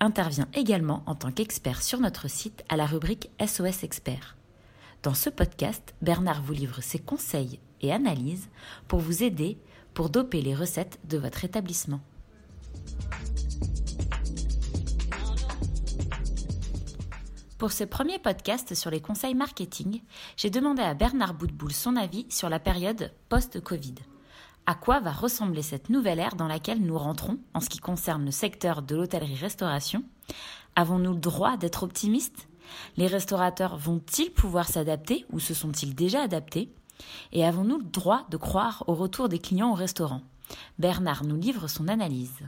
intervient également en tant qu'expert sur notre site à la rubrique SOS Expert. Dans ce podcast, Bernard vous livre ses conseils et analyses pour vous aider pour doper les recettes de votre établissement. Pour ce premier podcast sur les conseils marketing, j'ai demandé à Bernard Boutboul son avis sur la période post-Covid. À quoi va ressembler cette nouvelle ère dans laquelle nous rentrons en ce qui concerne le secteur de l'hôtellerie-restauration? Avons-nous le droit d'être optimistes? Les restaurateurs vont-ils pouvoir s'adapter ou se sont-ils déjà adaptés? Et avons-nous le droit de croire au retour des clients au restaurant? Bernard nous livre son analyse.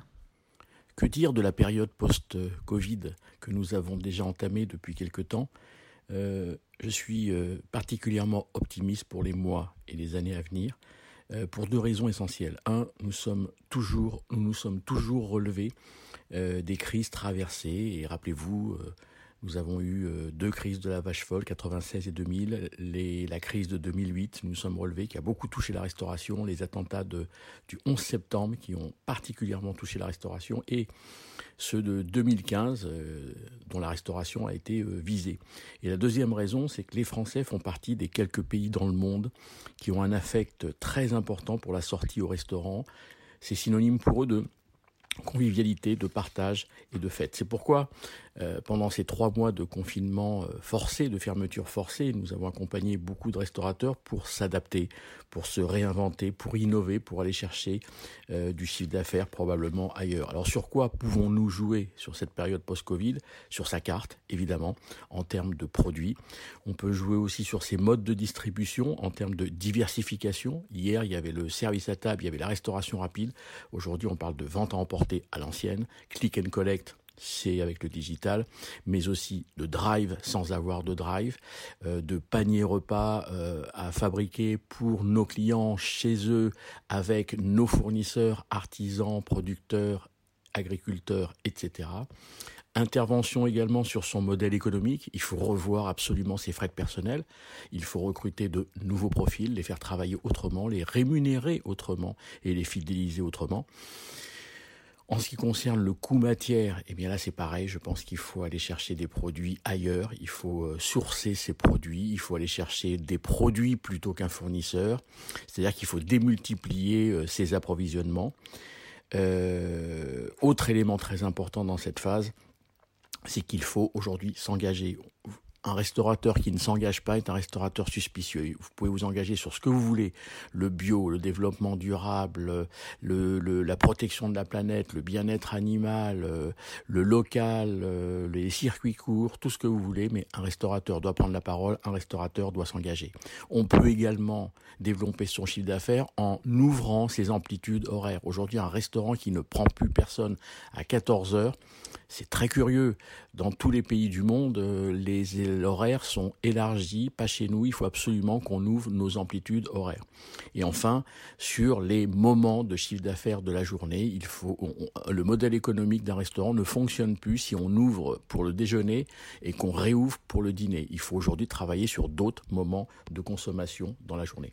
Que dire de la période post-Covid que nous avons déjà entamée depuis quelque temps? Euh, Je suis euh, particulièrement optimiste pour les mois et les années à venir. Euh, pour deux raisons essentielles. Un, nous sommes toujours, nous sommes toujours relevés euh, des crises traversées. Et rappelez-vous, euh, nous avons eu deux crises de la vache folle, 96 et 2000. Les, la crise de 2008, nous nous sommes relevés, qui a beaucoup touché la restauration. Les attentats du 11 septembre, qui ont particulièrement touché la restauration. Et ceux de 2015, euh, dont la restauration a été euh, visée. Et la deuxième raison, c'est que les Français font partie des quelques pays dans le monde qui ont un affect très important pour la sortie au restaurant. C'est synonyme pour eux de convivialité, de partage et de fête. C'est pourquoi euh, pendant ces trois mois de confinement euh, forcé, de fermeture forcée, nous avons accompagné beaucoup de restaurateurs pour s'adapter, pour se réinventer, pour innover, pour aller chercher euh, du chiffre d'affaires probablement ailleurs. Alors sur quoi pouvons-nous jouer sur cette période post-Covid? Sur sa carte, évidemment, en termes de produits. On peut jouer aussi sur ses modes de distribution, en termes de diversification. Hier, il y avait le service à table, il y avait la restauration rapide. Aujourd'hui, on parle de vente à emporter à l'ancienne, click and collect c'est avec le digital, mais aussi de drive sans avoir de drive, euh, de panier repas euh, à fabriquer pour nos clients chez eux avec nos fournisseurs, artisans, producteurs, agriculteurs, etc. Intervention également sur son modèle économique. Il faut revoir absolument ses frais de personnel. Il faut recruter de nouveaux profils, les faire travailler autrement, les rémunérer autrement et les fidéliser autrement. En ce qui concerne le coût matière, eh bien là c'est pareil, je pense qu'il faut aller chercher des produits ailleurs, il faut euh, sourcer ces produits, il faut aller chercher des produits plutôt qu'un fournisseur, c'est-à-dire qu'il faut démultiplier euh, ses approvisionnements. Euh, autre élément très important dans cette phase, c'est qu'il faut aujourd'hui s'engager un restaurateur qui ne s'engage pas est un restaurateur suspicieux. Vous pouvez vous engager sur ce que vous voulez, le bio, le développement durable, le, la protection de la planète, le bien-être animal, euh, le local, euh, les circuits courts, tout ce que vous voulez, mais un restaurateur doit prendre la parole, un restaurateur doit s'engager. On peut également développer son chiffre d'affaires en ouvrant ses amplitudes horaires. Aujourd'hui, un restaurant qui ne prend plus personne à 14 heures, c'est très curieux. Dans tous les pays du monde, euh, les horaires sont élargis, pas chez nous. Il faut absolument qu'on ouvre nos amplitudes horaires. Et enfin, sur les moments de chiffre d'affaires de la journée, il faut le modèle économique d'un restaurant ne fonctionne plus si on ouvre pour le déjeuner et qu'on réouvre pour le dîner. Il faut aujourd'hui travailler sur d'autres moments de consommation dans la journée.